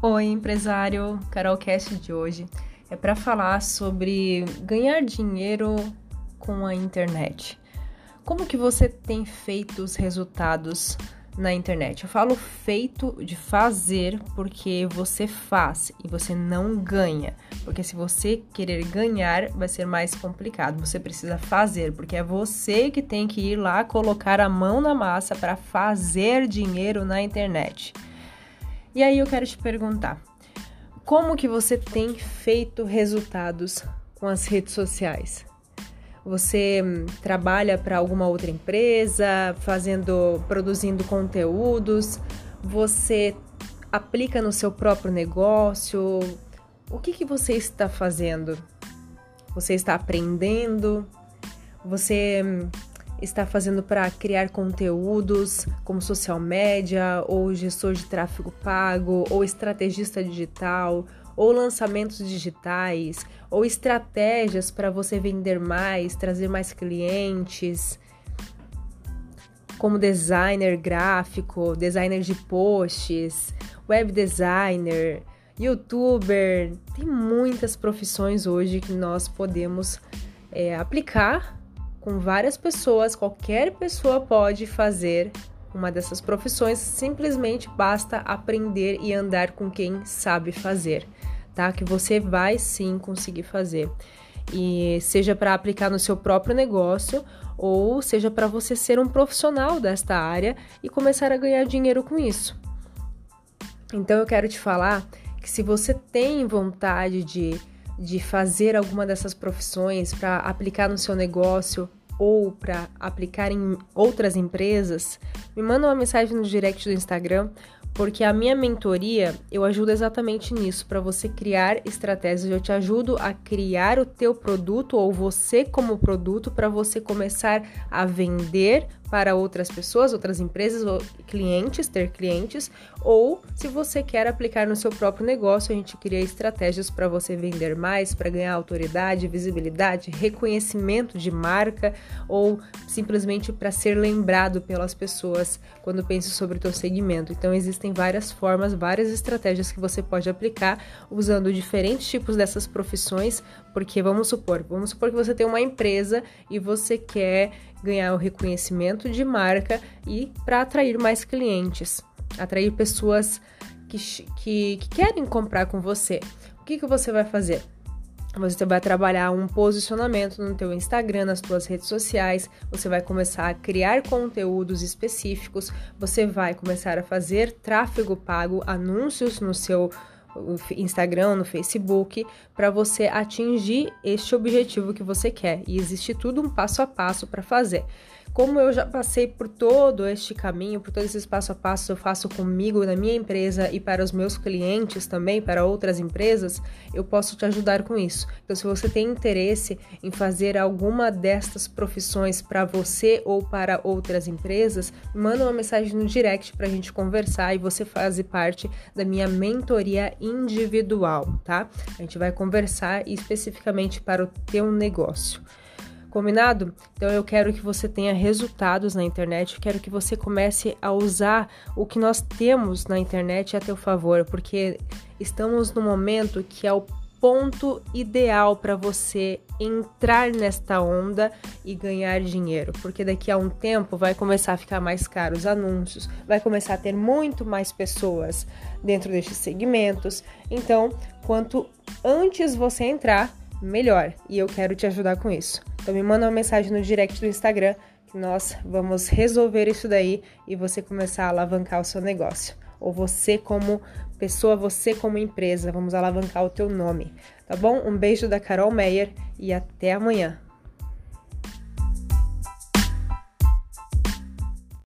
Oi, empresário. Carol Cast de hoje é para falar sobre ganhar dinheiro com a internet. Como que você tem feito os resultados na internet? Eu falo feito de fazer porque você faz e você não ganha. Porque se você querer ganhar, vai ser mais complicado. Você precisa fazer, porque é você que tem que ir lá colocar a mão na massa para fazer dinheiro na internet. E aí eu quero te perguntar, como que você tem feito resultados com as redes sociais? Você hum, trabalha para alguma outra empresa, fazendo, produzindo conteúdos? Você aplica no seu próprio negócio? O que que você está fazendo? Você está aprendendo? Você hum, está fazendo para criar conteúdos como social media, ou gestor de tráfego pago, ou estrategista digital, ou lançamentos digitais, ou estratégias para você vender mais, trazer mais clientes, como designer gráfico, designer de posts, web designer, youtuber. Tem muitas profissões hoje que nós podemos é, aplicar com várias pessoas, qualquer pessoa pode fazer uma dessas profissões, simplesmente basta aprender e andar com quem sabe fazer, tá? Que você vai sim conseguir fazer. E seja para aplicar no seu próprio negócio ou seja para você ser um profissional desta área e começar a ganhar dinheiro com isso. Então eu quero te falar que se você tem vontade de de fazer alguma dessas profissões para aplicar no seu negócio ou para aplicar em outras empresas, me manda uma mensagem no direct do Instagram, porque a minha mentoria eu ajudo exatamente nisso, para você criar estratégias. Eu te ajudo a criar o teu produto ou você como produto para você começar a vender para outras pessoas, outras empresas ou clientes, ter clientes, ou se você quer aplicar no seu próprio negócio, a gente cria estratégias para você vender mais, para ganhar autoridade, visibilidade, reconhecimento de marca ou simplesmente para ser lembrado pelas pessoas quando pensa sobre o teu segmento. Então existem várias formas, várias estratégias que você pode aplicar usando diferentes tipos dessas profissões, porque vamos supor, vamos supor que você tem uma empresa e você quer ganhar o reconhecimento de marca e para atrair mais clientes, atrair pessoas que, que, que, querem comprar com você. O que, que você vai fazer? Você vai trabalhar um posicionamento no teu Instagram, nas tuas redes sociais, você vai começar a criar conteúdos específicos, você vai começar a fazer tráfego pago, anúncios no seu Instagram, no Facebook, para você atingir este objetivo que você quer. E existe tudo um passo a passo para fazer. Como eu já passei por todo este caminho, por todos esses passo a passo eu faço comigo na minha empresa e para os meus clientes também, para outras empresas, eu posso te ajudar com isso. Então, se você tem interesse em fazer alguma destas profissões para você ou para outras empresas, manda uma mensagem no direct para a gente conversar e você faz parte da minha mentoria individual, tá? A gente vai conversar especificamente para o teu negócio. Combinado? Então eu quero que você tenha resultados na internet, eu quero que você comece a usar o que nós temos na internet a teu favor, porque estamos no momento que é o ponto ideal para você entrar nesta onda e ganhar dinheiro, porque daqui a um tempo vai começar a ficar mais caro os anúncios, vai começar a ter muito mais pessoas dentro destes segmentos. Então, quanto antes você entrar, melhor. E eu quero te ajudar com isso. Então me manda uma mensagem no direct do Instagram que nós vamos resolver isso daí e você começar a alavancar o seu negócio. Ou você como pessoa, você como empresa, vamos alavancar o teu nome, tá bom? Um beijo da Carol Meyer e até amanhã.